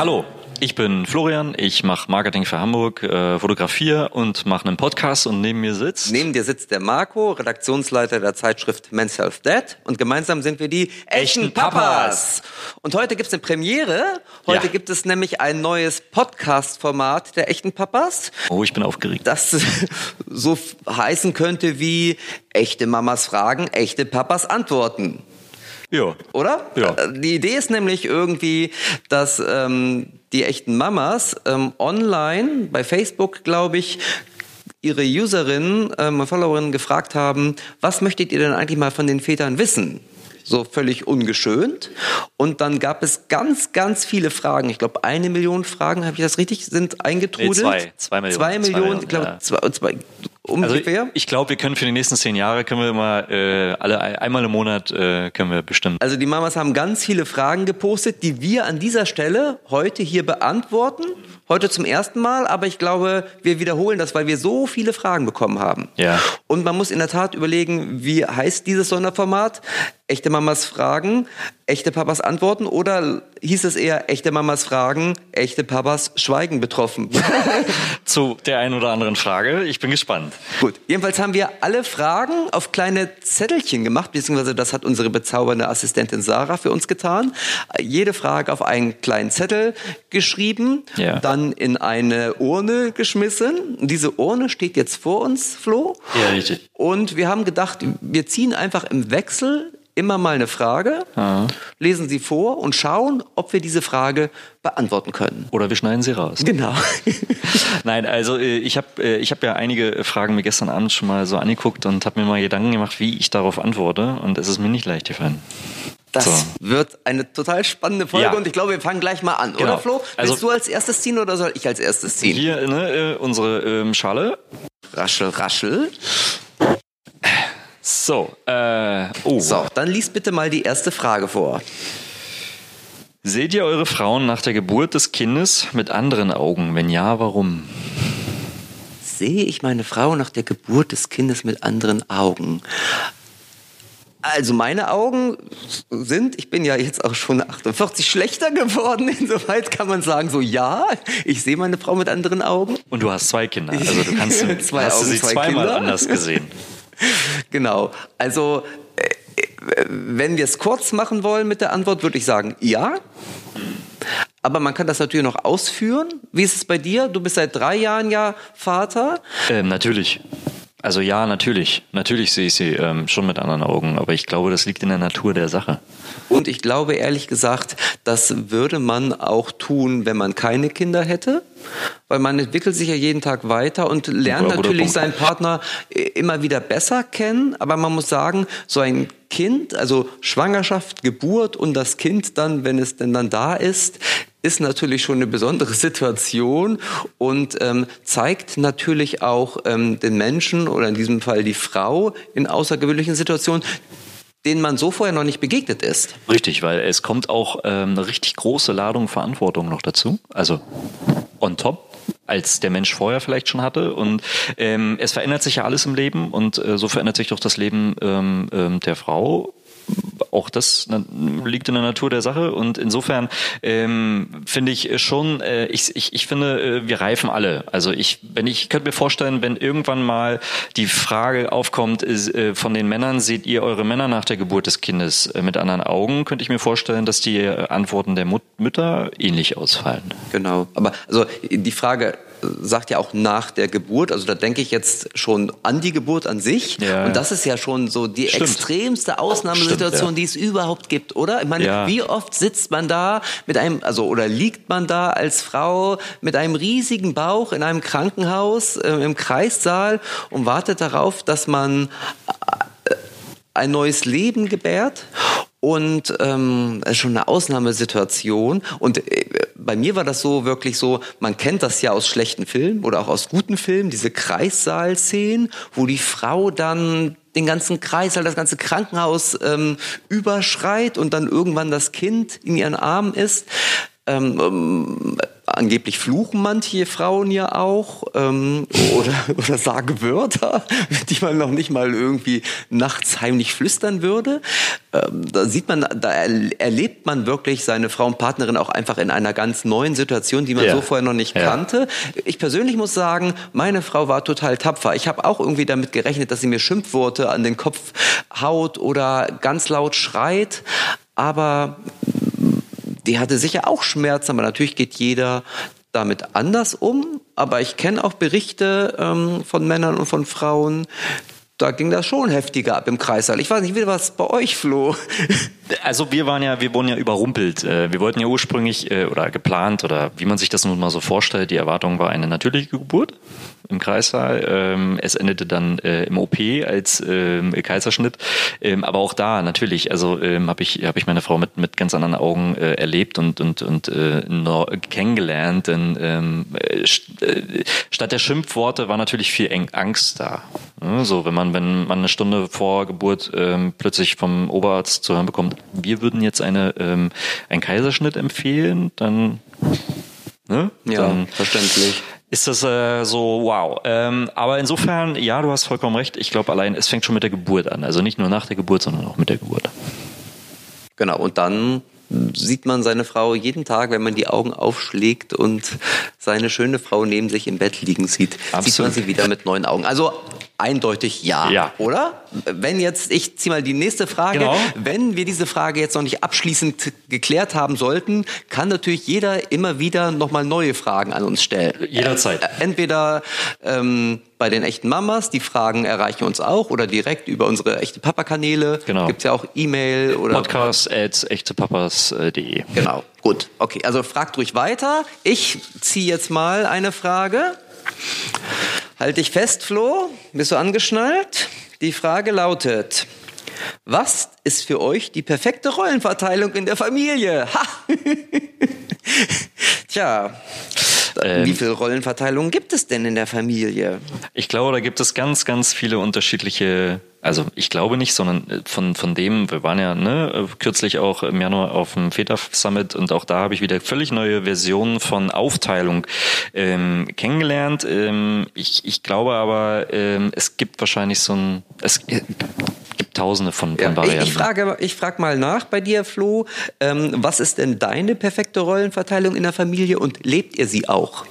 Hallo, ich bin Florian, ich mache Marketing für Hamburg, äh, fotografiere und mache einen Podcast und neben mir sitzt... Neben dir sitzt der Marco, Redaktionsleiter der Zeitschrift Men's Health Dad und gemeinsam sind wir die echten Papas. Und heute gibt's eine Premiere. Heute Ja. gibt es nämlich ein neues Podcast-Format der echten Papas, Oh, ich bin aufgeregt. das so heißen könnte wie echte Mamas fragen, echte Papas antworten. Ja. Oder? Ja. Äh, Die Idee ist nämlich irgendwie, dass ähm, die echten Mamas ähm, online bei Facebook, glaube ich, ihre Userinnen ähm, Followerinnen gefragt haben, was möchtet ihr denn eigentlich mal von den Vätern wissen? So völlig ungeschönt. Und dann gab es ganz, ganz viele Fragen. Ich glaube, eine Million Fragen, habe ich das richtig, sind eingetrudelt. Nee, zwei. Zwei Millionen. Zwei Zwei Millionen, Millionen, ich glaube, ja. zwei, zwei, Also ungefähr. ich glaube, wir können für die nächsten zehn Jahre, können wir immer äh, alle einmal im Monat äh, können wir bestimmen. Also die Mamas haben ganz viele Fragen gepostet, die wir an dieser Stelle heute hier beantworten. Heute zum ersten Mal, aber ich glaube, wir wiederholen das, weil wir so viele Fragen bekommen haben. Ja. Und man muss in der Tat überlegen, wie heißt dieses Sonderformat? Echte Mamas Fragen, echte Papas Antworten oder hieß es eher echte Mamas Fragen, echte Papas Schweigen betroffen? Zu der einen oder anderen Frage. Ich bin gespannt. Gut, jedenfalls haben wir alle Fragen auf kleine Zettelchen gemacht, beziehungsweise das hat unsere bezaubernde Assistentin Sarah für uns getan. Jede Frage auf einen kleinen Zettel geschrieben, Ja. dann in eine Urne geschmissen. Diese Urne steht jetzt vor uns, Flo. Ja, richtig. Und wir haben gedacht, wir ziehen einfach im Wechsel immer mal eine Frage, lesen sie vor und schauen, ob wir diese Frage beantworten können. Oder wir schneiden sie raus. Genau. Nein, also äh, ich habe äh, ich hab ja einige Fragen mir gestern Abend schon mal so angeguckt und habe mir mal Gedanken gemacht, wie ich darauf antworte. Und es ist mir nicht leicht gefallen. Das So. wird eine total spannende Folge Ja. und ich glaube, wir fangen gleich mal an, Genau. oder Flo? Willst Also- du als erstes ziehen oder soll ich als erstes ziehen? Hier ne, äh, unsere ähm, Schale. Raschel, raschel. So, äh, oh. So, dann lies bitte mal die erste Frage vor. Seht ihr eure Frauen nach der Geburt des Kindes mit anderen Augen? Wenn ja, warum? Sehe ich meine Frau nach der Geburt des Kindes mit anderen Augen? Also meine Augen sind, ich bin ja jetzt auch schon 48 schlechter geworden, insoweit kann man sagen, so ja, ich sehe meine Frau mit anderen Augen. Und du hast zwei Kinder, also du kannst Zwei hast Augen, sie zwei zweimal Kinder. anders gesehen. Genau. Also, äh, wenn wir es kurz machen wollen mit der Antwort, würde ich sagen, ja. Aber man kann das natürlich noch ausführen. Wie ist es bei dir? Du bist seit drei Jahren ja Vater. Ähm, natürlich. Also ja, natürlich. Natürlich sehe ich sie ähm, schon mit anderen Augen, aber ich glaube, das liegt in der Natur der Sache. Und ich glaube ehrlich gesagt, das würde man auch tun, wenn man keine Kinder hätte. Weil man entwickelt sich ja jeden Tag weiter und lernt Guter- guter natürlich Punkt. seinen Partner äh, immer wieder besser kennen. Aber man muss sagen, so ein Kind, also Schwangerschaft, Geburt und das Kind dann, wenn es denn dann da ist, ist natürlich schon eine besondere Situation und ähm, zeigt natürlich auch ähm, den Menschen oder in diesem Fall die Frau in außergewöhnlichen Situationen, denen man so vorher noch nicht begegnet ist. Richtig, weil es kommt auch ähm, eine richtig große Ladung Verantwortung noch dazu. Also on top als der Mensch vorher vielleicht schon hatte. Und ähm, es verändert sich ja alles im Leben und äh, so verändert sich doch das Leben ähm, ähm, der Frau. Auch das na, liegt in der Natur der Sache und insofern ähm, finde ich schon, äh, ich, ich, ich finde, äh, wir reifen alle. Also ich, wenn ich, könnte mir vorstellen, wenn irgendwann mal die Frage aufkommt, ist, äh, von den Männern, seht ihr eure Männer nach der Geburt des Kindes äh, mit anderen Augen, könnte ich mir vorstellen, dass die Antworten der Mut Mütter ähnlich ausfallen. Genau. Aber also die Frage sagt ja auch nach der Geburt, also da denke ich jetzt schon an die Geburt an sich. Ja. Und das ist ja schon so die Stimmt. extremste Ausnahmesituation, Stimmt, die es überhaupt gibt, oder? Ich meine, Ja. wie oft sitzt man da mit einem, also oder liegt man da als Frau mit einem riesigen Bauch in einem Krankenhaus äh, im Kreissaal und wartet darauf, dass man ein neues Leben gebärt und ähm, das ist schon eine Ausnahmesituation. Und äh, bei mir war das so wirklich so, man kennt das ja aus schlechten Filmen oder auch aus guten Filmen, diese Kreissaalszenen, wo die Frau dann den ganzen Kreissaal, das ganze Krankenhaus ähm, überschreit und dann irgendwann das Kind in ihren Armen ist. Ähm, ähm, angeblich fluchen manche Frauen ja auch ähm, oder, oder sagen Wörter, die man noch nicht mal irgendwie nachts heimlich flüstern würde. Ähm, da sieht man, da erlebt man wirklich seine Frau und Partnerin auch einfach in einer ganz neuen Situation, die man ja. so vorher noch nicht ja. kannte. Ich persönlich muss sagen, meine Frau war total tapfer. Ich habe auch irgendwie damit gerechnet, dass sie mir Schimpfworte an den Kopf haut oder ganz laut schreit. Aber die hatte sicher auch Schmerzen, aber natürlich geht jeder damit anders um. Aber ich kenne auch Berichte ähm, von Männern und von Frauen, da ging das schon heftiger ab im Kreissaal. Ich weiß nicht, wie was bei euch, Flo? Also wir waren ja, wir wurden ja überrumpelt. Äh, wir wollten ja ursprünglich äh, oder geplant oder wie man sich das nun mal so vorstellt, die Erwartung war eine natürliche Geburt im Kreissaal. Ähm, es endete dann äh, im OP als ähm, Kaiserschnitt. Ähm, aber auch da natürlich, also ähm, habe ich, hab ich meine Frau mit, mit ganz anderen Augen äh, erlebt und, und, und äh, kennengelernt. Denn ähm, äh, statt der Schimpfworte war natürlich viel Angst da. Ja, so, wenn man, wenn man eine Stunde vor Geburt ähm, plötzlich vom Oberarzt zu hören bekommt, wir würden jetzt eine, ähm, einen Kaiserschnitt empfehlen, dann Ne? Ja, dann verständlich ist das äh, so wow. Ähm, aber insofern, ja, du hast vollkommen recht. Ich glaube allein, es fängt schon mit der Geburt an. Also nicht nur nach der Geburt, sondern auch mit der Geburt. Genau, und dann sieht man seine Frau jeden Tag, wenn man die Augen aufschlägt und seine schöne Frau neben sich im Bett liegen sieht, Absolut. sieht man sie wieder mit neuen Augen. Also eindeutig ja, ja. oder? Wenn jetzt, ich ziehe mal die nächste Frage. Genau. Wenn wir diese Frage jetzt noch nicht abschließend geklärt haben sollten, kann natürlich jeder immer wieder nochmal neue Fragen an uns stellen. Jederzeit. Äh, entweder ähm, bei den echten Mamas, die Fragen erreichen uns auch oder direkt über unsere echte Papa-Kanäle. Genau. Gibt ja auch E-Mail oder. Podcast at echtepapas.de. Genau. Gut. Okay. Also fragt ruhig weiter. Ich ziehe jetzt mal eine Frage. Halt dich fest, Flo. Bist du angeschnallt? Die Frage lautet, was ist für euch die perfekte Rollenverteilung in der Familie? Ha! Tja, ähm, wie viele Rollenverteilungen gibt es denn in der Familie? Ich glaube, da gibt es ganz, ganz viele unterschiedliche also ich glaube nicht, sondern äh, von, von dem, wir waren ja ne, kürzlich auch im Januar auf dem Väter Summit und auch da habe ich wieder völlig neue Versionen von Aufteilung ähm, kennengelernt. Ähm, ich, ich glaube aber, ähm, es gibt wahrscheinlich so ein, es gibt tausende von, von ja, Varianten. Ich frage, ich frage mal nach bei dir, Flo, ähm, was ist denn deine perfekte Rollenverteilung in der Familie und lebt ihr sie auch?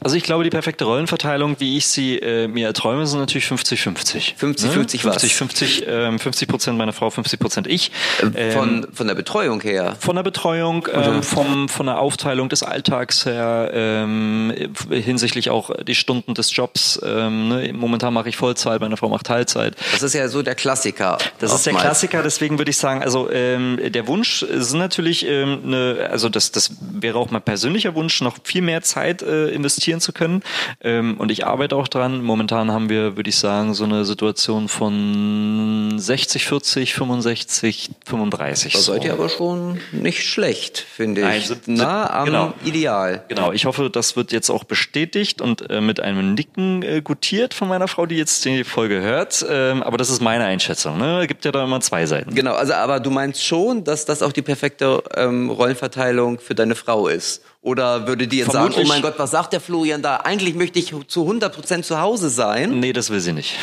Also ich glaube, die perfekte Rollenverteilung, wie ich sie äh, mir erträume, sind natürlich 50-50. 50-50 ne? was? 50-50, ähm, 50 Prozent meine Frau, 50 Prozent ich. Ähm, von, von der Betreuung her? Von der Betreuung, ähm, vom, von der Aufteilung des Alltags her, ähm, hinsichtlich auch die Stunden des Jobs. Ähm, ne? Momentan mache ich Vollzeit, meine Frau macht Teilzeit. Das ist ja so der Klassiker. Das ist der Klassiker, deswegen würde ich sagen, also ähm, der Wunsch ist natürlich, ähm, ne, also das, das wäre auch mein persönlicher Wunsch, noch viel mehr Zeit äh, investieren investieren zu können. Ähm, und ich arbeite auch dran. Momentan haben wir, würde ich sagen, so eine Situation von 60, 40, 65, 35. Da seid ihr aber schon nicht schlecht, finde ich. Nein, sind, nah am genau, Ideal. Genau, ich hoffe, das wird jetzt auch bestätigt und äh, mit einem Nicken äh, gutiert von meiner Frau, die jetzt die Folge hört. Ähm, aber das ist meine Einschätzung. Ne? Gibt ja da immer zwei Seiten. Genau, also aber du meinst schon, dass das auch die perfekte ähm, Rollenverteilung für deine Frau ist. Oder würde die jetzt Vermutlich, sagen, oh mein Gott, was sagt der Florian da? Eigentlich möchte ich zu 100 Prozent zu Hause sein. Nee, das will sie nicht.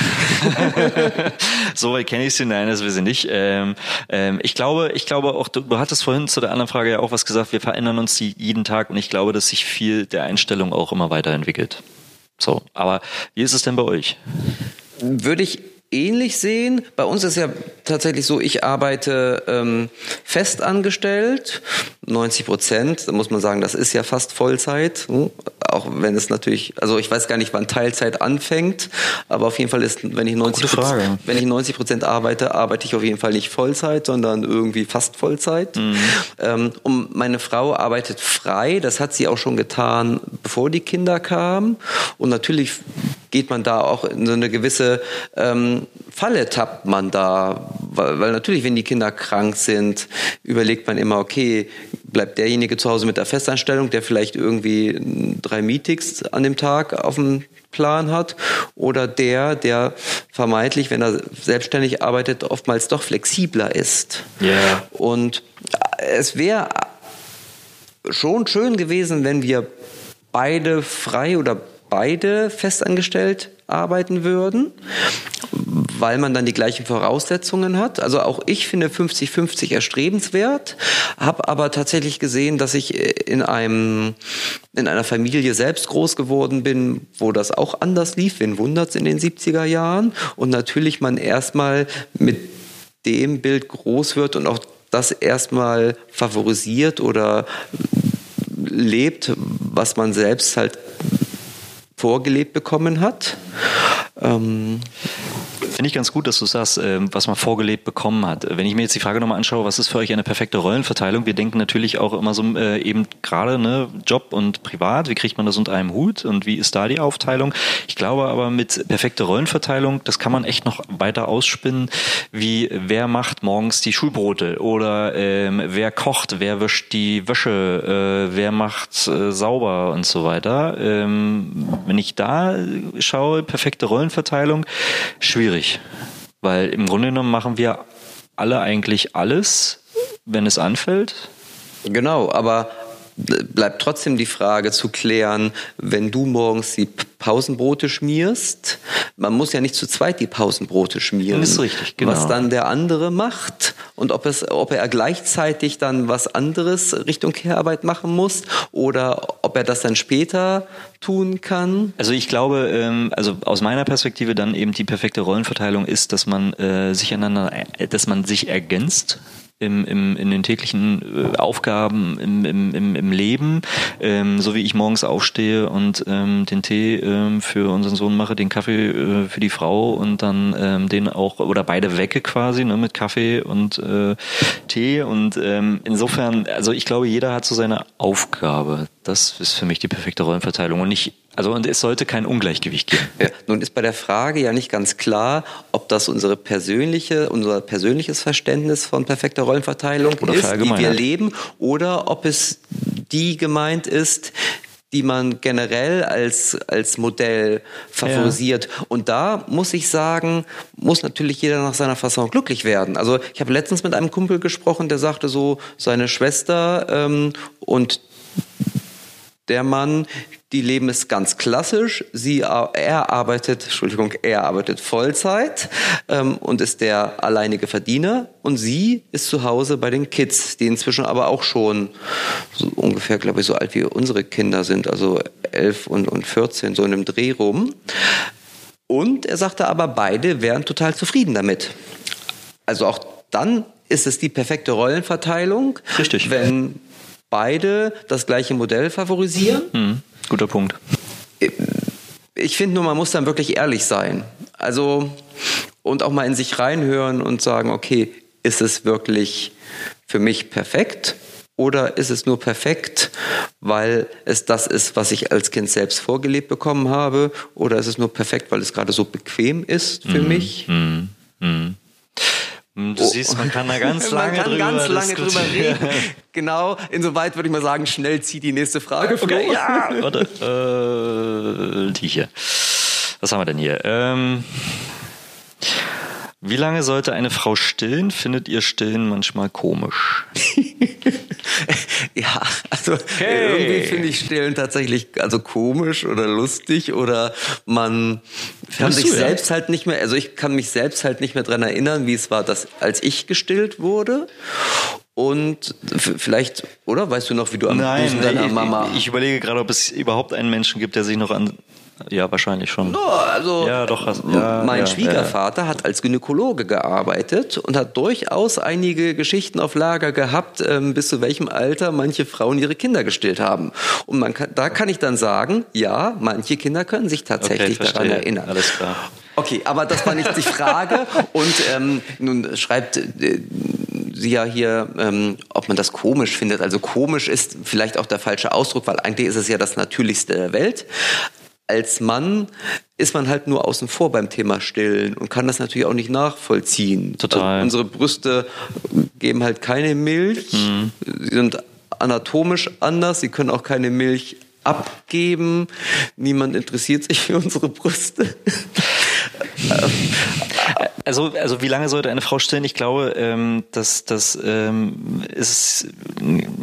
so weit kenne ich sie, nein, das will sie nicht. Ähm, ähm, ich glaube, ich glaube auch, du, du, hattest vorhin zu der anderen Frage ja auch was gesagt, wir verändern uns die jeden Tag und ich glaube, dass sich viel der Einstellung auch immer weiterentwickelt. So, aber wie ist es denn bei euch? Würde ich ähnlich sehen. Bei uns ist ja tatsächlich so, ich arbeite ähm, fest angestellt, 90 Prozent. Da muss man sagen, das ist ja fast Vollzeit. Hm? Auch wenn es natürlich, also ich weiß gar nicht, wann Teilzeit anfängt, aber auf jeden Fall ist, wenn ich 90 Prozent, wenn ich 90 Prozent arbeite, arbeite ich auf jeden Fall nicht Vollzeit, sondern irgendwie fast Vollzeit. Mhm. Ähm, und meine Frau arbeitet frei. Das hat sie auch schon getan, bevor die Kinder kamen. Und natürlich geht man da auch in so eine gewisse ähm, Falle tappt man da, weil, weil natürlich, wenn die Kinder krank sind, überlegt man immer, okay, bleibt derjenige zu Hause mit der Festanstellung, der vielleicht irgendwie drei Meetings an dem Tag auf dem Plan hat oder der, der vermeintlich, wenn er selbstständig arbeitet, oftmals doch flexibler ist. Yeah. Und es wäre schon schön gewesen, wenn wir beide frei oder beide festangestellt arbeiten würden, weil man dann die gleichen Voraussetzungen hat. Also auch ich finde 50-50 erstrebenswert, habe aber tatsächlich gesehen, dass ich in einem in einer Familie selbst groß geworden bin, wo das auch anders lief. Wen wundert's in den 70er Jahren? Und natürlich man erstmal mit dem Bild groß wird und auch das erstmal favorisiert oder lebt, was man selbst halt vorgelebt bekommen hat. Ähm, Finde ich ganz gut, dass du sagst, ähm, was man vorgelebt bekommen hat. Wenn ich mir jetzt die Frage nochmal anschaue, was ist für euch eine perfekte Rollenverteilung? Wir denken natürlich auch immer so äh, eben gerade ne, Job und Privat, wie kriegt man das unter einem Hut und wie ist da die Aufteilung? Ich glaube aber mit perfekter Rollenverteilung, das kann man echt noch weiter ausspinnen, wie wer macht morgens die Schulbrote oder ähm, wer kocht, wer wischt die Wäsche, äh, wer macht äh, sauber und so weiter. Ähm, wenn ich da schaue, perfekte Rollenverteilung, schwierig schwierig, weil im Grunde genommen machen wir alle eigentlich alles, wenn es anfällt. Genau, aber bleibt trotzdem die Frage zu klären, wenn du morgens die Pausenbrote schmierst, man muss ja nicht zu zweit die Pausenbrote schmieren. Das ist richtig, genau. Was dann der andere macht und ob, es, ob er gleichzeitig dann was anderes Richtung Care-Arbeit machen muss oder ob er das dann später tun kann. Also ich glaube, ähm, also aus meiner Perspektive dann eben die perfekte Rollenverteilung ist, dass man äh, sich einander, äh, dass man sich ergänzt im, im, in den täglichen äh, Aufgaben im, im, im Leben, ähm, so wie ich morgens aufstehe und ähm, den Tee ähm, für unseren Sohn mache, den Kaffee äh, für die Frau und dann ähm, den auch oder beide wecke quasi ne, mit Kaffee und äh, Tee und ähm, insofern, also ich glaube, jeder hat so seine Aufgabe. Das ist für mich die perfekte Rollenverteilung und nicht also und es sollte kein Ungleichgewicht geben. Ja, nun ist bei der Frage ja nicht ganz klar, ob das unsere persönliche, unser persönliches Verständnis von perfekter Rollenverteilung oder ist, die wir leben, oder ob es die gemeint ist, die man generell als, als Modell favorisiert. Ja. Und da muss ich sagen, muss natürlich jeder nach seiner Fasson glücklich werden. Also ich habe letztens mit einem Kumpel gesprochen, der sagte so, seine Schwester ähm, und der Mann, die leben es ganz klassisch. Sie, er arbeitet, Entschuldigung, er arbeitet Vollzeit ähm, und ist der alleinige Verdiener. Und sie ist zu Hause bei den Kids, die inzwischen aber auch schon so ungefähr, glaube ich, so alt wie unsere Kinder sind, also elf und, und 14, so in einem Dreh rum. Und er sagte aber, beide wären total zufrieden damit. Also auch dann ist es die perfekte Rollenverteilung. Richtig. Wenn beide das gleiche Modell favorisieren. Mhm. Guter Punkt. Ich finde nur, man muss dann wirklich ehrlich sein. Also, und auch mal in sich reinhören und sagen, okay, ist es wirklich für mich perfekt? Oder ist es nur perfekt, weil es das ist, was ich als Kind selbst vorgelebt bekommen habe? Oder ist es nur perfekt, weil es gerade so bequem ist für mm, mich? Mm, mm. Hm, du oh. siehst, man kann da ganz lange, drüber, ganz lange drüber reden. Genau, insoweit würde ich mal sagen, schnell zieh die nächste Frage vor. Okay, ja, warte. Äh, die hier. Was haben wir denn hier? Ähm, wie lange sollte eine Frau stillen? Findet ihr Stillen manchmal komisch? ja, also okay. irgendwie finde ich Stillen tatsächlich also komisch oder lustig oder man kann sich du, selbst ja? halt nicht mehr, also ich kann mich selbst halt nicht mehr dran erinnern, wie es war, dass als ich gestillt wurde. Und vielleicht, oder? Weißt du noch, wie du am Nein, Busen deiner Mama... Ich, ich überlege gerade, ob es überhaupt einen Menschen gibt, der sich noch an ja, wahrscheinlich schon. No, also ja, doch, hast, ja, mein ja, Schwiegervater ja. hat als Gynäkologe gearbeitet und hat durchaus einige Geschichten auf Lager gehabt, ähm, bis zu welchem Alter manche Frauen ihre Kinder gestillt haben. Und man kann, da kann ich dann sagen, ja, manche Kinder können sich tatsächlich okay, daran erinnern. Alles klar. Okay, aber das war nicht die Frage. Und ähm, nun schreibt äh, sie ja hier, ähm, ob man das komisch findet. Also komisch ist vielleicht auch der falsche Ausdruck, weil eigentlich ist es ja das Natürlichste der Welt als Mann ist man halt nur außen vor beim Thema Stillen und kann das natürlich auch nicht nachvollziehen. Total. Also unsere Brüste geben halt keine Milch, mhm. sie sind anatomisch anders, sie können auch keine Milch abgeben. Niemand interessiert sich für unsere Brüste. Also, also wie lange sollte eine Frau stillen? Ich glaube, ähm, dass das ähm, ist,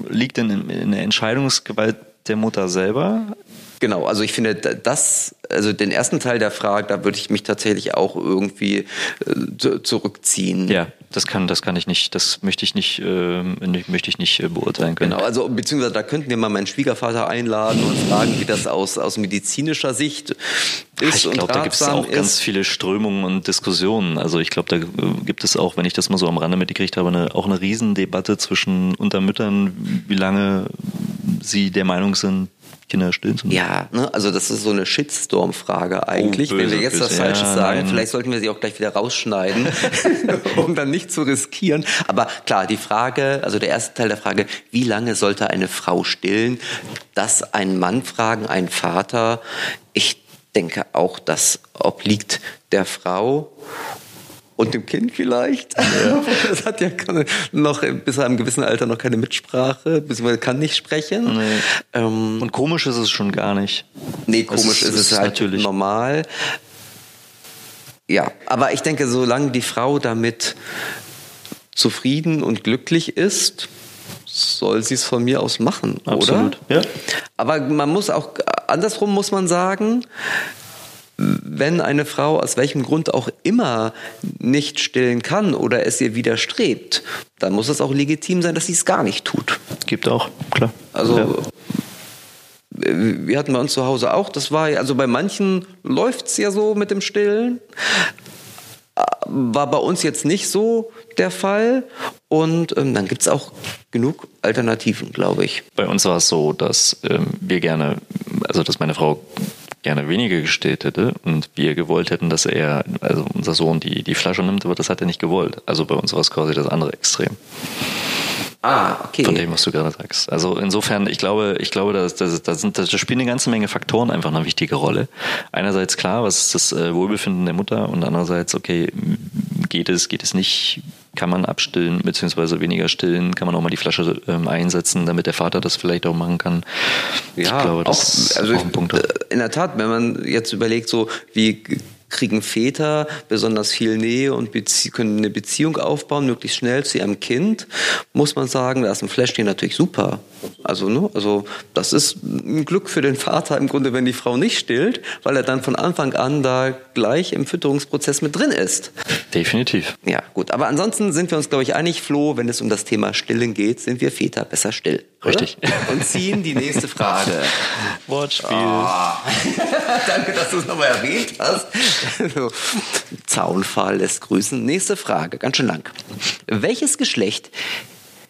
liegt in, in der Entscheidungsgewalt der Mutter selber Genau, also ich finde das, also den ersten Teil der Frage, da würde ich mich tatsächlich auch irgendwie äh, zurückziehen. Ja, das kann, das kann ich nicht, das möchte ich nicht, äh, möchte ich nicht äh, beurteilen können. Genau, also beziehungsweise da könnten wir mal meinen Schwiegervater einladen und fragen, wie das aus, aus medizinischer Sicht ist. Ich glaube, da gibt es auch ist. ganz viele Strömungen und Diskussionen. Also ich glaube, da äh, gibt es auch, wenn ich das mal so am Rande mitgekriegt habe, eine, auch eine Riesendebatte zwischen Untermüttern, wie lange sie der Meinung sind, Kinder stillen zu Ja, ne? also das ist so eine Shitstorm-Frage eigentlich. Oh, böse, Wenn wir jetzt böse. was Falsches ja, sagen, nein. vielleicht sollten wir sie auch gleich wieder rausschneiden, um dann nicht zu riskieren. Aber klar, die Frage, also der erste Teil der Frage, wie lange sollte eine Frau stillen? Das ein Mann fragen, ein Vater. Ich denke auch, das obliegt der Frau und dem Kind vielleicht. Ja. Das hat ja noch bis zu einem gewissen Alter noch keine Mitsprache, beziehungsweise kann nicht sprechen. Nee. Ähm, und komisch ist es schon gar nicht. Nee, komisch ist, ist, es halt natürlich normal. Ja, aber ich denke, solange die Frau damit zufrieden und glücklich ist, soll sie es von mir aus machen, Absolut. oder? Ja. Aber man muss auch andersrum muss man sagen, wenn eine Frau aus welchem Grund auch immer nicht stillen kann oder es ihr widerstrebt, dann muss es auch legitim sein, dass sie es gar nicht tut. Gibt auch, klar. Also ja. wir hatten bei uns zu Hause auch, das war also bei manchen läuft es ja so mit dem Stillen. War bei uns jetzt nicht so der Fall. Und ähm, dann gibt es auch genug Alternativen, glaube ich. Bei uns war es so, dass ähm, wir gerne, also dass meine Frau gerne weniger gestillt hätte und wir gewollt hätten, dass er, also unser Sohn, die, die Flasche nimmt, aber das hat er nicht gewollt. Also bei uns war es quasi das andere Extrem. Ah, okay. Von dem, was du gerade sagst. Also insofern, ich glaube, ich glaube, da das, das, sind, das spielen eine ganze Menge Faktoren einfach eine wichtige Rolle. Einerseits klar, was ist das äh, Wohlbefinden der Mutter und andererseits, okay, geht es, geht es nicht, kann man abstillen, beziehungsweise weniger stillen, kann man auch mal die Flasche ähm, einsetzen, damit der Vater das vielleicht auch machen kann. Ja, ich glaube, das auch, ist also auch ein Punkt. In der Tat, wenn man jetzt überlegt, so wie kriegen Väter besonders viel Nähe und können eine Beziehung aufbauen, möglichst schnell zu ihrem Kind, muss man sagen, da ist ein Fläschchen natürlich super. Also, ne, also das ist ein Glück für den Vater im Grunde, wenn die Frau nicht stillt, weil er dann von Anfang an da gleich im Fütterungsprozess mit drin ist. Definitiv. Ja, gut. Aber ansonsten sind wir uns, glaube ich, einig, Flo, wenn es um das Thema Stillen geht, sind wir Väter besser still. Richtig. Und ziehen die nächste Frage. Wortspiel. Oh. Danke, dass du es nochmal erwähnt hast. Zaunfall lässt grüßen. Nächste Frage, ganz schön lang. Welches Geschlecht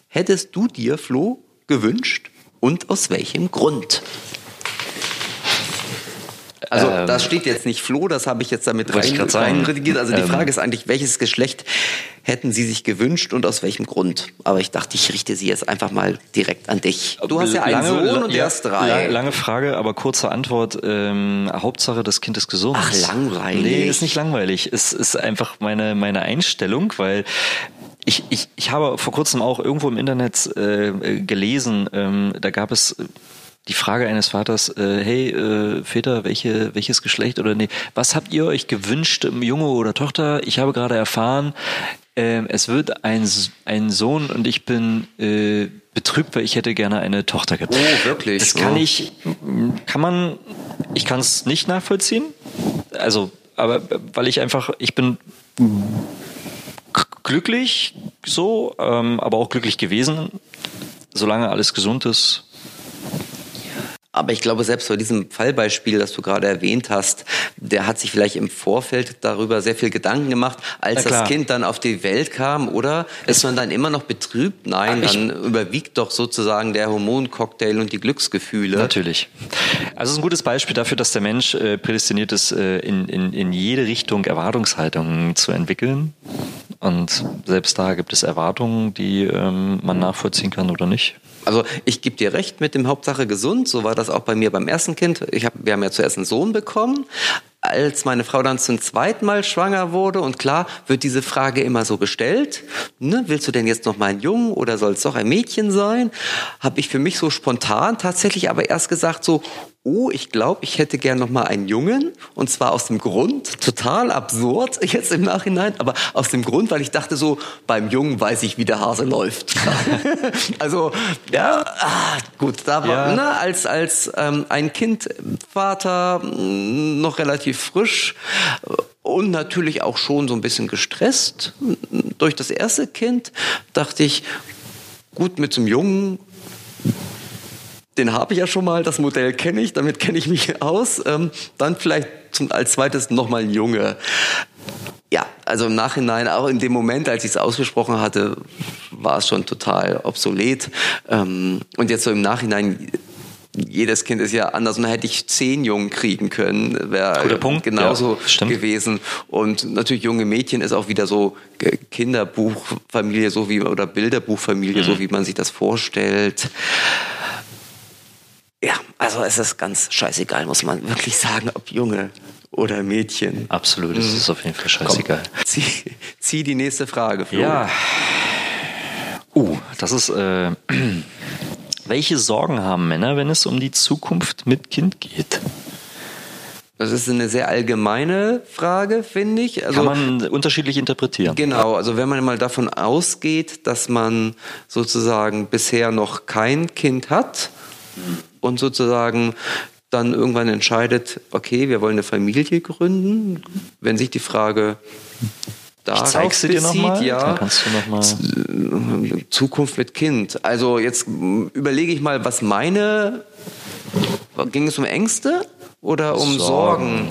hättest du dir, Flo, gewünscht und aus welchem Grund? Also ähm, das steht jetzt nicht Flo, das habe ich jetzt damit rein. Also die ähm, Frage ist eigentlich, welches Geschlecht hätten Sie sich gewünscht und aus welchem Grund? Aber ich dachte, ich richte sie jetzt einfach mal direkt an dich. Du hast ja einen lange, Sohn und ja, erst drei. Lange Frage, aber kurze Antwort. Ähm, Hauptsache, das Kind ist gesund. Ach, langweilig. Nee, ist nicht langweilig. Es ist einfach meine, meine Einstellung, weil ich, ich, ich habe vor kurzem auch irgendwo im Internet äh, gelesen, ähm, da gab es die Frage eines Vaters, äh, hey äh, Väter, welche, welches Geschlecht oder nee, was habt ihr euch gewünscht, Junge oder Tochter? Ich habe gerade erfahren, äh, es wird ein, ein Sohn und ich bin äh, betrübt, weil ich hätte gerne eine Tochter gehabt. Oh, wirklich? Das kann oh. ich, kann man, ich kann es nicht nachvollziehen. Also, aber weil ich einfach, ich bin glücklich so, ähm, aber auch glücklich gewesen, solange alles gesund ist aber ich glaube, selbst bei diesem Fallbeispiel, das du gerade erwähnt hast, der hat sich vielleicht im Vorfeld darüber sehr viel Gedanken gemacht, als das Kind dann auf die Welt kam, oder? Ist man dann immer noch betrübt? Nein, dann überwiegt doch sozusagen der Hormoncocktail und die Glücksgefühle. Natürlich. Also es ist ein gutes Beispiel dafür, dass der Mensch äh, prädestiniert ist, äh, in, in, in jede Richtung Erwartungshaltungen zu entwickeln. Und selbst da gibt es Erwartungen, die ähm, man nachvollziehen kann oder nicht. Also ich gebe dir recht mit dem Hauptsache gesund. So war das auch bei mir beim ersten Kind. Ich hab, wir haben ja zuerst einen Sohn bekommen. Als meine Frau dann zum zweiten Mal schwanger wurde und klar wird diese Frage immer so gestellt, ne, willst du denn jetzt noch mal ein Jungen oder soll es doch ein Mädchen sein? Habe ich für mich so spontan tatsächlich aber erst gesagt so, oh, ich glaube, ich hätte gern noch mal einen Jungen und zwar aus dem Grund, total absurd jetzt im Nachhinein, aber aus dem Grund, weil ich dachte so, beim Jungen weiß ich, wie der Hase läuft. also ja, ah, gut, da war Ja. na, als als ähm, ein Kindvater mh, noch relativ frisch und natürlich auch schon so ein bisschen gestresst durch das erste Kind, dachte ich, gut mit zum Jungen den habe ich ja schon mal, das Modell kenne ich, damit kenne ich mich aus. Ähm, dann vielleicht zum, als zweites nochmal ein Junge. Ja, also im Nachhinein, auch in dem Moment, als ich es ausgesprochen hatte, war es schon total obsolet. Ähm, und jetzt so im Nachhinein, jedes Kind ist ja anders und da hätte ich zehn Jungen kriegen können, wäre genauso ja, gewesen. Und natürlich junge Mädchen ist auch wieder so K- Kinderbuchfamilie, so wie oder Bilderbuchfamilie, Mhm. so wie man sich das vorstellt. Also es ist ganz scheißegal, muss man wirklich sagen, ob Junge oder Mädchen. Absolut, das ist auf jeden Fall scheißegal. Zieh, zieh die nächste Frage, Flo. Ja. Uh, das ist. Äh, welche Sorgen haben Männer, wenn es um die Zukunft mit Kind geht? Das ist eine sehr allgemeine Frage, finde ich. Also, Kann man unterschiedlich interpretieren. Genau, also wenn man mal davon ausgeht, dass man sozusagen bisher noch kein Kind hat und sozusagen dann irgendwann entscheidet, okay, wir wollen eine Familie gründen, wenn sich die Frage darauf Ich sie dir bezieht, nochmal. ja, Dann kannst du noch mal. Zukunft mit Kind. Also jetzt überlege ich mal, was meine, ging es um Ängste oder um Sorgen?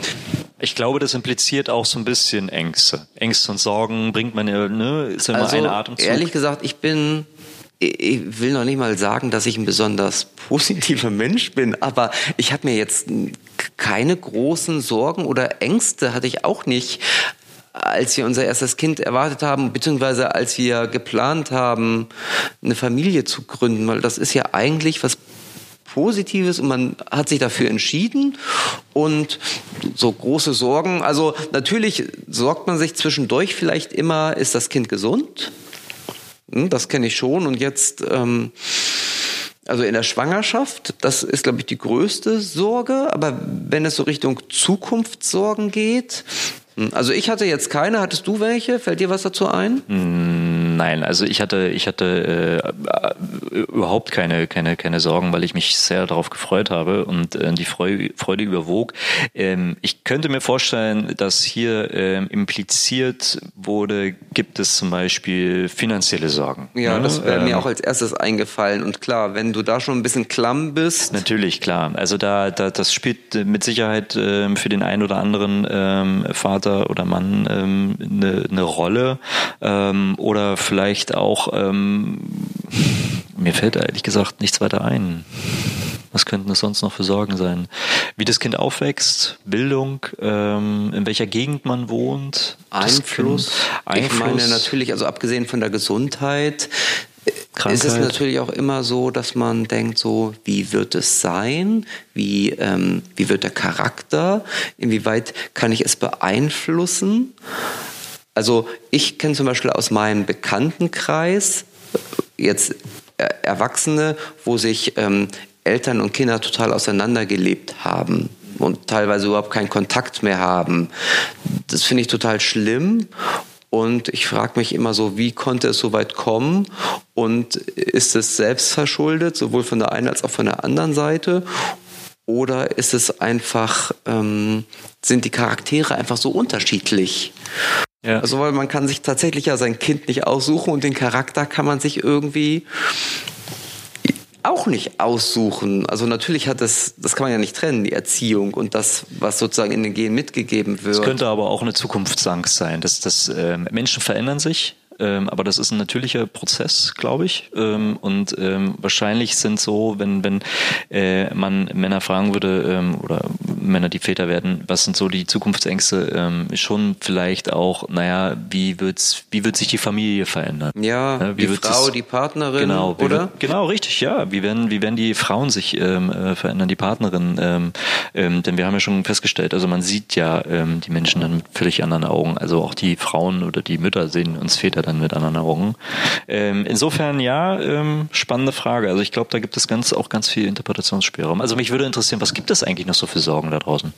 Ich glaube, das impliziert auch so ein bisschen Ängste. Ängste und Sorgen bringt man ja, ne, ist ja immer Also ein Atemzug. ehrlich gesagt, ich bin, ich will noch nicht mal sagen, dass ich ein besonders positiver Mensch bin, aber ich habe mir jetzt keine großen Sorgen oder Ängste hatte ich auch nicht als wir unser erstes Kind erwartet haben, beziehungsweise als wir geplant haben, eine Familie zu gründen, weil das ist ja eigentlich was Positives und man hat sich dafür entschieden und so große Sorgen, also natürlich sorgt man sich zwischendurch vielleicht immer, ist das Kind gesund? Hm, Das kenne ich schon und jetzt ähm, also in der Schwangerschaft, das ist, glaube ich, die größte Sorge. Aber wenn es so Richtung Zukunftssorgen geht, also ich hatte jetzt keine. Hattest du welche? Fällt dir was dazu ein? Nein, also ich hatte, ich hatte äh, überhaupt keine, keine, keine Sorgen, weil ich mich sehr darauf gefreut habe und äh, die Freude, Freude überwog. Ähm, ich könnte mir vorstellen, dass hier ähm, impliziert wurde, gibt es zum Beispiel finanzielle Sorgen. Ja, ne? das wäre Ähm, mir auch als erstes eingefallen. Und klar, wenn du da schon ein bisschen klamm bist, Natürlich, klar. Also da, da das spielt äh, mit Sicherheit ähm, für den einen oder anderen ähm, Vater oder Mann ähm, eine, eine Rolle. Ähm, oder vielleicht auch, ähm, mir fällt ehrlich gesagt nichts weiter ein. Was könnten es sonst noch für Sorgen sein? Wie das Kind aufwächst, Bildung, ähm, in welcher Gegend man wohnt. Einfluss. Kind, Ich meine natürlich, also abgesehen von der Gesundheit, Krankheit. ist es natürlich auch immer so, dass man denkt so, wie wird es sein? Wie, ähm, wie wird der Charakter? Inwieweit kann ich es beeinflussen? Also ich kenne zum Beispiel aus meinem Bekanntenkreis äh, jetzt äh, Erwachsene, wo sich ähm, Eltern und Kinder total auseinandergelebt haben und teilweise überhaupt keinen Kontakt mehr haben. Das finde ich total schlimm. Und ich frage mich immer so, wie konnte es so weit kommen? Und ist es selbst verschuldet, sowohl von der einen als auch von der anderen Seite? Oder ist es einfach, ähm, sind die Charaktere einfach so unterschiedlich? Ja. Also, weil man kann sich tatsächlich ja sein Kind nicht aussuchen und den Charakter kann man sich irgendwie auch nicht aussuchen. Also natürlich hat das, das kann man ja nicht trennen, die Erziehung und das, was sozusagen in den Genen mitgegeben wird. Es könnte aber auch eine Zukunftsangst sein, dass, dass ähm, Menschen verändern sich, ähm, aber das ist ein natürlicher Prozess, glaube ich. Ähm, und ähm, wahrscheinlich sind so, wenn, wenn äh, man Männer fragen würde ähm, oder Männer, die Väter werden, was sind so die Zukunftsängste? Ähm, schon vielleicht auch, naja, wie wird's, wie wird sich die Familie verändern? Ja, Ja, die Frau, die Partnerin, Genau, oder? Wird, genau, richtig, ja. Wie werden, wie werden die Frauen sich ähm, äh, verändern, die Partnerinnen? Ähm, ähm, denn wir haben ja schon festgestellt, also man sieht ja ähm, die Menschen dann mit völlig anderen Augen. Also auch die Frauen oder die Mütter sehen uns Väter dann mit anderen Augen. Ähm, insofern ja, ähm, spannende Frage. Also ich glaube, da gibt es ganz auch ganz viel Interpretationsspielraum. Also mich würde interessieren, was gibt es eigentlich noch so für Sorgen da draußen?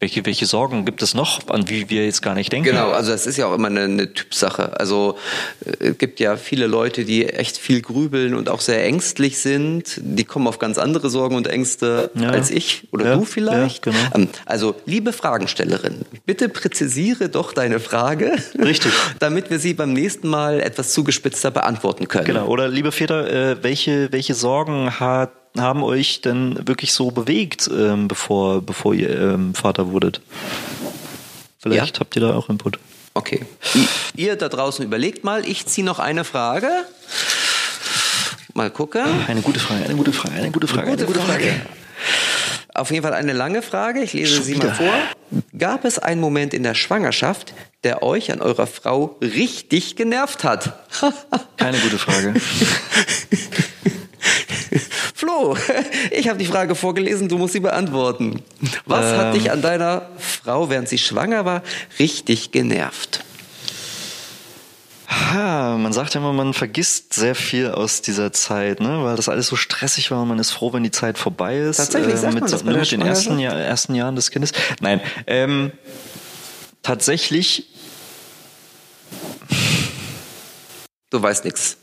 Welche, welche Sorgen gibt es noch, an wie wir jetzt gar nicht denken? Genau, also das ist ja auch immer eine, eine Typsache. Also äh, es gibt ja viele Leute, die echt viel grübeln und auch sehr ängstlich sind. Die kommen auf ganz andere Sorgen und Ängste Ja. als ich oder Ja, du vielleicht. ja, genau. Ähm, Also liebe Fragenstellerin, bitte präzisiere doch deine Frage, Richtig. damit wir sie beim nächsten Mal etwas zugespitzter beantworten können. Genau. Oder liebe Väter, äh, welche, welche Sorgen hat, haben euch denn wirklich so bewegt, ähm, bevor, bevor ihr ähm, Vater wurdet? Vielleicht Ja. habt ihr da auch Input. Okay. Ihr da draußen überlegt mal, ich ziehe noch eine Frage. Mal gucken. Eine gute Frage, eine gute Frage, eine gute Frage. Gute Frage. Auf jeden Fall eine lange Frage. Ich lese Schon sie wieder. mal vor. Gab es einen Moment in der Schwangerschaft, der euch an eurer Frau richtig genervt hat? Keine gute Frage. Flo, ich habe die Frage vorgelesen, du musst sie beantworten. Was hat Ähm. dich an deiner Frau, während sie schwanger war, richtig genervt? Ha, man sagt ja immer, man vergisst sehr viel aus dieser Zeit, ne? weil das alles so stressig war und man ist froh, wenn die Zeit vorbei ist. Tatsächlich sagt mit, man das bei ne, mit den ersten? Jahr, ersten Jahren des Kindes. Nein, ähm, tatsächlich Du weißt nichts.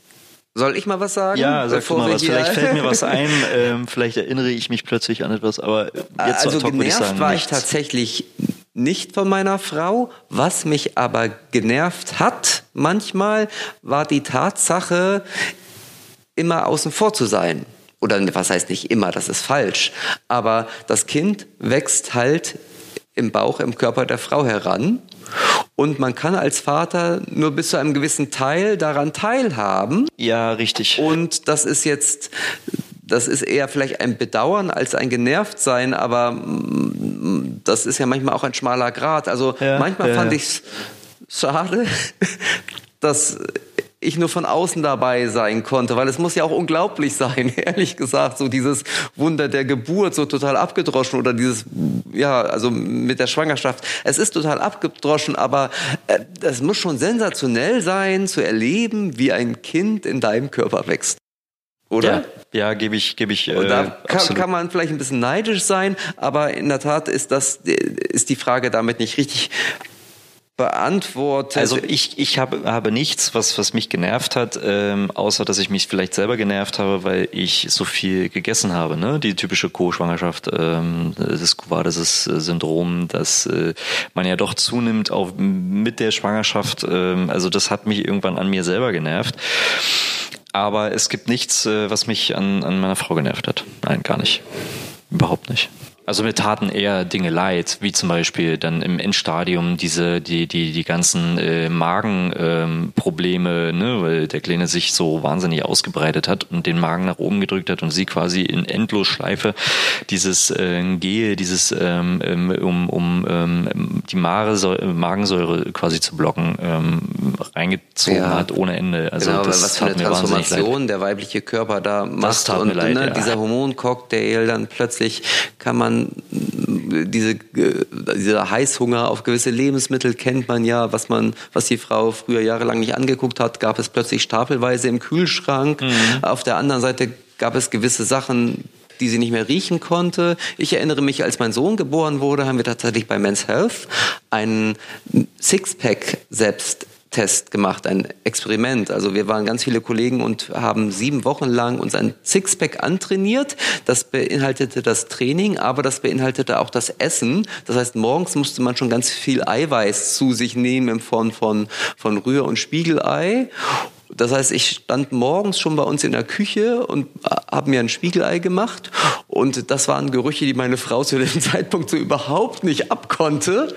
Soll ich mal was sagen? Ja, sag mal was. Vielleicht fällt mir was ein, ähm, vielleicht erinnere ich mich plötzlich an etwas, aber jetzt also hoc würde ich genervt sagen, war nichts. ich tatsächlich nicht von meiner Frau. Was mich aber genervt hat manchmal, war die Tatsache, immer außen vor zu sein. Oder was heißt nicht immer, das ist falsch. Aber das Kind wächst halt im Bauch, im Körper der Frau heran. Und man kann als Vater nur bis zu einem gewissen Teil daran teilhaben. Ja, richtig. Und das ist jetzt, das ist eher vielleicht ein Bedauern als ein Genervtsein, aber das ist ja manchmal auch ein schmaler Grat. Also Ja, manchmal ja, fand ja. ich es schade, dass ich nur von außen dabei sein konnte, weil es muss ja auch unglaublich sein, ehrlich gesagt, so dieses Wunder der Geburt so total abgedroschen oder dieses, ja, also mit der Schwangerschaft. Es ist total abgedroschen, aber äh, es muss schon sensationell sein, zu erleben, wie ein Kind in deinem Körper wächst. Oder? Ja, ja gebe ich, gebe ich. Und äh, da kann, kann man vielleicht ein bisschen neidisch sein, aber in der Tat ist das, ist die Frage damit nicht richtig beantwortet. Also ich, ich habe, habe nichts, was, was mich genervt hat, ähm, außer dass ich mich vielleicht selber genervt habe, weil ich so viel gegessen habe. Ne? Die typische Co-Schwangerschaft, ähm, das Covades-Syndrom, dass äh, man ja doch zunimmt auch mit der Schwangerschaft. Ähm, also das hat mich irgendwann an mir selber genervt. Aber es gibt nichts, äh, was mich an, an meiner Frau genervt hat. Nein, gar nicht. Überhaupt nicht. Also mir taten eher Dinge leid, wie zum Beispiel dann im Endstadium diese, die, die, die ganzen äh, Magenprobleme, ähm, ne, weil der Kleine sich so wahnsinnig ausgebreitet hat und den Magen nach oben gedrückt hat und sie quasi in Endlosschleife dieses äh, Gehe, dieses ähm, ähm, um, um ähm, die Maresäure, Magensäure quasi zu blocken, ähm, reingezogen Ja. hat ohne Ende. Also genau, das was für eine. Transformation der weibliche Körper da macht und leid, ne, ja. dieser Hormoncocktail, dann plötzlich kann man mh, diese äh, dieser Heißhunger auf gewisse Lebensmittel kennt man ja, was man was die Frau früher jahrelang nicht angeguckt hat, gab es plötzlich stapelweise im Kühlschrank. Mhm. Auf der anderen Seite gab es gewisse Sachen, die sie nicht mehr riechen konnte. Ich erinnere mich, als mein Sohn geboren wurde, haben wir tatsächlich bei Men's Health einen Sixpack selbst Test gemacht, ein Experiment. Also wir waren ganz viele Kollegen und haben sieben Wochen lang uns ein Sixpack antrainiert. Das beinhaltete das Training, aber das beinhaltete auch das Essen. Das heißt, morgens musste man schon ganz viel Eiweiß zu sich nehmen in Form von, von Rühr- und Spiegelei. Das heißt, ich stand morgens schon bei uns in der Küche und habe mir ein Spiegelei gemacht. Und das waren Gerüche, die meine Frau zu dem Zeitpunkt so überhaupt nicht abkonnte.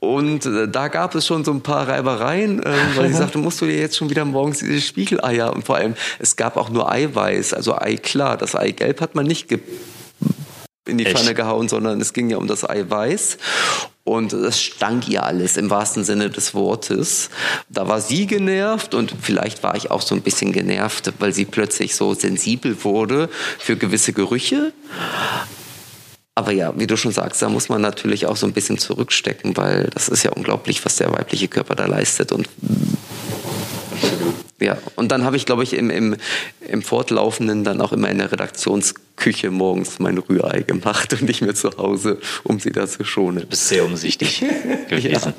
Und äh, da gab es schon so ein paar Reibereien, äh, weil sie sagte, musst du dir jetzt schon wieder morgens diese Spiegeleier und vor allem, es gab auch nur Eiweiß, also Ei klar, das Eigelb hat man nicht in die Echt? Pfanne gehauen, sondern es ging ja um das Eiweiß. Und es stank ihr alles im wahrsten Sinne des Wortes. Da war sie genervt und vielleicht war ich auch so ein bisschen genervt, weil sie plötzlich so sensibel wurde für gewisse Gerüche. Aber ja, wie du schon sagst, da muss man natürlich auch so ein bisschen zurückstecken, weil das ist ja unglaublich, was der weibliche Körper da leistet. Und ja, und dann habe ich, glaube ich, im, im, im Fortlaufenden dann auch immer in der Redaktionsküche morgens mein Rührei gemacht und nicht mehr zu Hause, um sie da zu schonen. bist sehr umsichtig gewesen.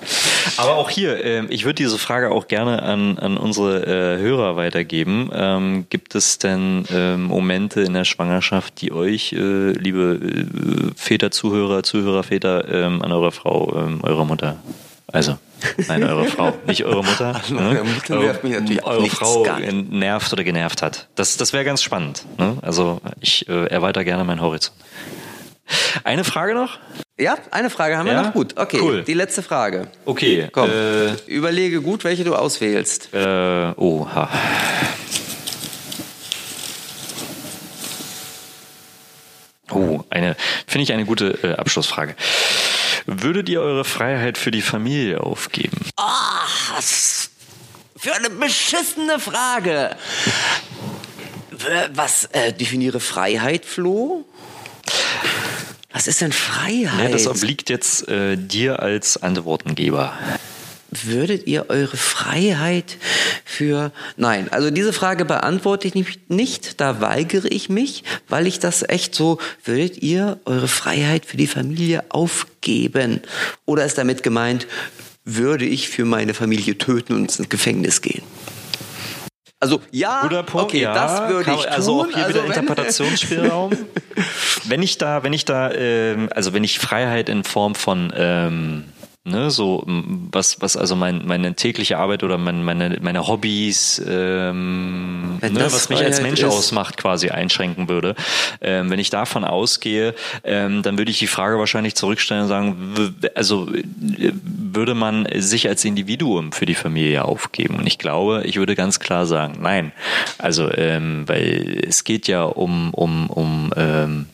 Aber auch hier, ähm, ich würde diese Frage auch gerne an, an unsere äh, Hörer weitergeben. Ähm, gibt es denn ähm, Momente in der Schwangerschaft, die euch, äh, liebe äh, Väter, Zuhörer, Zuhörer, Väter, ähm, an eure Frau, ähm, eurer Mutter, also Nein, eure Frau, nicht eure Mutter. Also, eure Mutter nervt mich natürlich auch eure nichts, Frau nervt oder genervt hat. Das, das wäre ganz spannend. Ne? Also ich äh, erweitere gerne meinen Horizont. Eine Frage noch? Ja, eine Frage haben wir Ja? noch. Gut, okay. Cool. Die letzte Frage. Okay. Komm, Äh, überlege gut, welche du auswählst. Äh, oha. Oh, eine, finde ich eine gute äh, Abschlussfrage. Würdet ihr eure Freiheit für die Familie aufgeben? Was für eine beschissene Frage. Was äh, definiere Freiheit, Flo? Was ist denn Freiheit? Ja, das obliegt jetzt äh, dir als Antwortengeber. Würdet ihr eure Freiheit für... Nein, also diese Frage beantworte ich nicht, nicht, da weigere ich mich, weil ich das echt so... Würdet ihr eure Freiheit für die Familie aufgeben? Oder ist damit gemeint, würde ich für meine Familie töten und ins Gefängnis gehen? Also ja, Guter Punkt, okay, ja, das würde ich tun. Also auch hier wieder wenn- Interpretationsspielraum. wenn ich da, wenn ich da, ähm, also wenn ich Freiheit in Form von ähm, ne, so was, was also mein, meine tägliche Arbeit oder mein, meine, meine Hobbys, ähm, ne, was mich als Mensch ist. ausmacht, quasi einschränken würde. Ähm, wenn ich davon ausgehe, ähm, dann würde ich die Frage wahrscheinlich zurückstellen und sagen, also äh, würde man sich als Individuum für die Familie aufgeben? Und ich glaube, ich würde ganz klar sagen, nein. Also, ähm, weil es geht ja um, um, um ähm,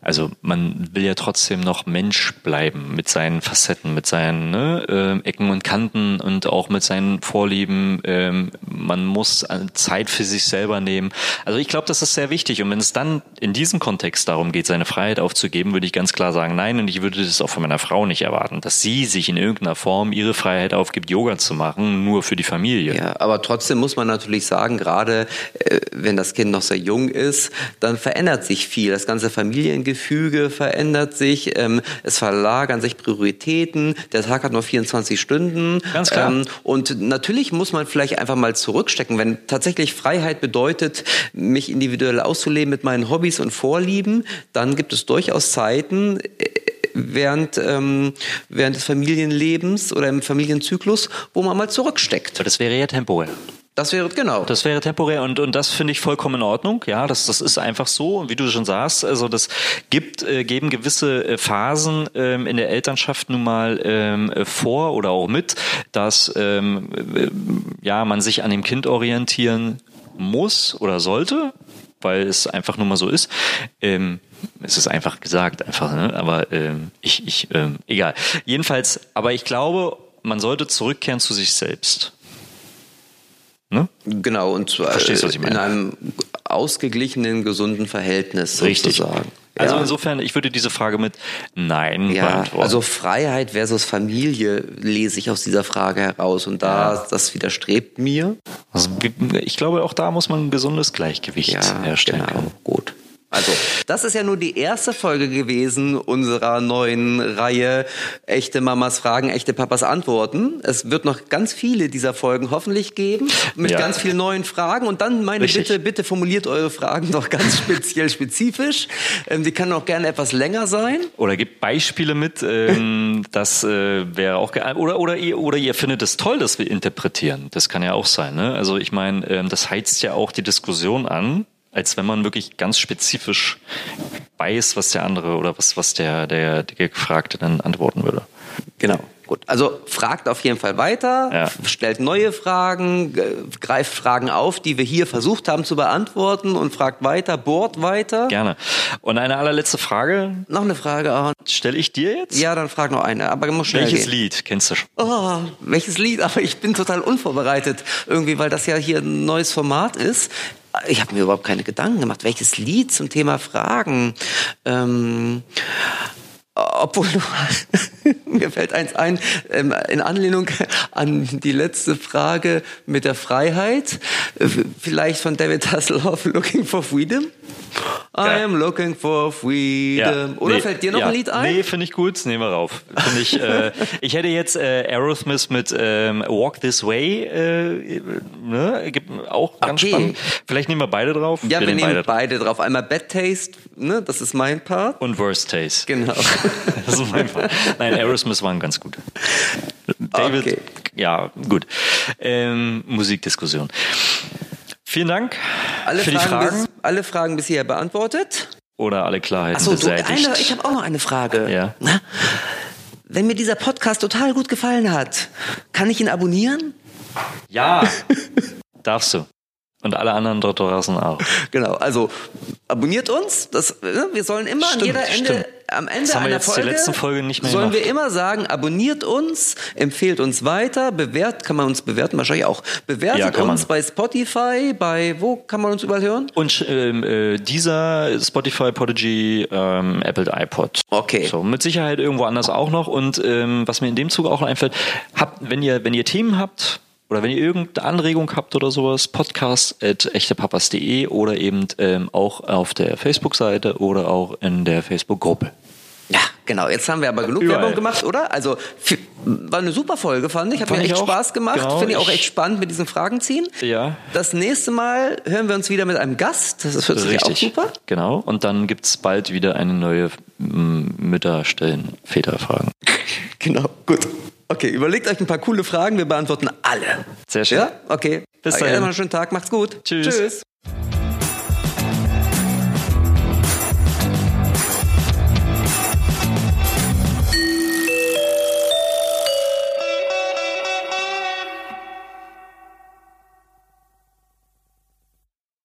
also man will ja trotzdem noch Mensch bleiben mit seinen Facetten, mit seinen ne, ähm, Ecken und Kanten und auch mit seinen Vorlieben. Ähm, man muss äh, Zeit für sich selber nehmen. Also ich glaube, das ist sehr wichtig. Und wenn es dann in diesem Kontext darum geht, seine Freiheit aufzugeben, würde ich ganz klar sagen, nein. Und ich würde das auch von meiner Frau nicht erwarten, dass sie sich in irgendeiner Form ihre Freiheit aufgibt, Yoga zu machen, nur für die Familie. Ja, aber trotzdem muss man natürlich sagen, gerade äh, wenn das Kind noch sehr jung ist, dann verändert sich viel. Das ganze Familiengefüge verändert sich, ähm, es verlagern sich Prioritäten, der Tag hat nur 24 Stunden. Ganz klar. Ähm, und natürlich muss man vielleicht einfach mal zurückstecken, wenn tatsächlich Freiheit bedeutet, mich individuell auszuleben mit meinen Hobbys und Vorlieben, dann gibt es durchaus Zeiten, äh, während, ähm, während des Familienlebens oder im Familienzyklus, wo man mal zurücksteckt. Das wäre ja temporär. Das wäre, genau. Das wäre temporär und, und das finde ich vollkommen in Ordnung. Ja, das, das ist einfach so. Und wie du schon sagst, also das gibt, äh, geben gewisse äh, Phasen ähm, in der Elternschaft nun mal ähm, äh, vor oder auch mit, dass ähm, äh, ja, man sich an dem Kind orientieren muss oder sollte, weil es einfach nur mal so ist. Ähm, es ist einfach gesagt, einfach, ne? aber ähm, ich, ich ähm, egal. Jedenfalls, aber ich glaube, man sollte zurückkehren zu sich selbst. Ne? Genau, und zwar Verstehst was ich in meine? einem ausgeglichenen, gesunden Verhältnis Richtig. sozusagen. Also ja. insofern, ich würde diese Frage mit Nein Ja, beantworten. also Freiheit versus Familie lese ich aus dieser Frage heraus und da das widerstrebt mir. Also, ich glaube, auch da muss man ein gesundes Gleichgewicht Ja, herstellen genau, können. gut. Also, das ist ja nur die erste Folge gewesen unserer neuen Reihe Echte Mamas Fragen, echte Papas Antworten. Es wird noch ganz viele dieser Folgen hoffentlich geben mit Ja. ganz vielen neuen Fragen. Und dann meine Richtig. Bitte, bitte formuliert eure Fragen noch ganz speziell spezifisch. Ähm, die kann auch gerne etwas länger sein. Oder gibt Beispiele mit, ähm, das äh, wäre auch oder oder ihr oder ihr findet es toll, dass wir interpretieren. Das kann ja auch sein. Ne? Also ich meine, ähm, das heizt ja auch die Diskussion an, als wenn man wirklich ganz spezifisch weiß, was der andere oder was was der der, der Gefragte dann antworten würde. Genau. Gut, also fragt auf jeden Fall weiter, Ja. stellt neue Fragen, g- greift Fragen auf, die wir hier versucht haben zu beantworten und fragt weiter, bohrt weiter. Gerne. Und eine allerletzte Frage Noch eine Frage, Aaron. stelle ich dir jetzt. Ja, dann frag noch eine, aber muss schnell Welches gehen. Lied kennst du schon? Oh, welches Lied? Aber ich bin total unvorbereitet. Irgendwie, weil das ja hier ein neues Format ist. Ich habe mir überhaupt keine Gedanken gemacht. Welches Lied zum Thema Fragen? Ähm, obwohl mir fällt eins ein, ähm, in Anlehnung an die letzte Frage mit der Freiheit, äh, vielleicht von David Hasselhoff, Looking for Freedom. I Ja. am looking for freedom. Oder nee, fällt dir noch ja. ein Lied ein? Nee, finde ich gut, nehmen wir rauf. Find ich, äh, ich hätte jetzt äh, Aerosmith mit ähm, Walk This Way, äh, ne, gibt auch ganz Okay. spannend. Vielleicht nehmen wir beide drauf. Ja, wir, nehmen beide beide, drauf. Einmal Bad Taste, ne, das ist mein Part. Und Worst Taste. Genau. Das ist mein Fall. Nein, Aerosmith waren ganz gut. David, Okay. ja, gut. Ähm, Musikdiskussion. Vielen Dank Alle für die Fragen, Fragen Bis, alle Fragen bisher beantwortet. oder alle Klarheiten Achso, du, beseitigt. eine, ich habe auch noch eine Frage. Ja. Na, wenn mir dieser Podcast total gut gefallen hat, kann ich ihn abonnieren? ja, darfst du. Und alle anderen dort draußen auch. Genau, also abonniert uns. Das, ne, wir sollen immer Stimmt, an jeder Ende, stimmt. am Ende Das haben wir einer jetzt die Folge, letzten Folgen nicht mehr sollen gemacht. wir immer sagen, abonniert uns, empfehlt uns weiter, bewährt, kann man uns bewerten, wahrscheinlich auch. Bewertet Ja, kann man. uns bei Spotify, bei, wo kann man uns überall hören? Und ähm, äh, dieser Spotify, Podigy, ähm, Apple iPod. Okay. So, mit Sicherheit irgendwo anders auch noch. Und ähm, was mir in dem Zug auch einfällt, habt, wenn ihr, wenn ihr Themen habt oder wenn ihr irgendeine Anregung habt oder sowas, podcast at echtepapas.de oder eben ähm, auch auf der Facebook-Seite oder auch in der Facebook-Gruppe. Ja, genau. Jetzt haben wir aber genug Überall. Werbung gemacht, oder? Also war eine super Folge, fand ich. Hat Fand mir echt auch. Spaß gemacht. Genau, Finde ich auch echt spannend mit diesen Fragen ziehen. Ja. Das nächste Mal hören wir uns wieder mit einem Gast. Das hört sich auch super. Genau. Und dann gibt's bald wieder eine neue Mütter stellen Väter fragen. Genau, gut. Okay, überlegt euch ein paar coole Fragen. Wir beantworten alle. Sehr schön. Ja, okay. Bis dahin. Einen schönen Tag. Macht's gut. Tschüss. Tschüss.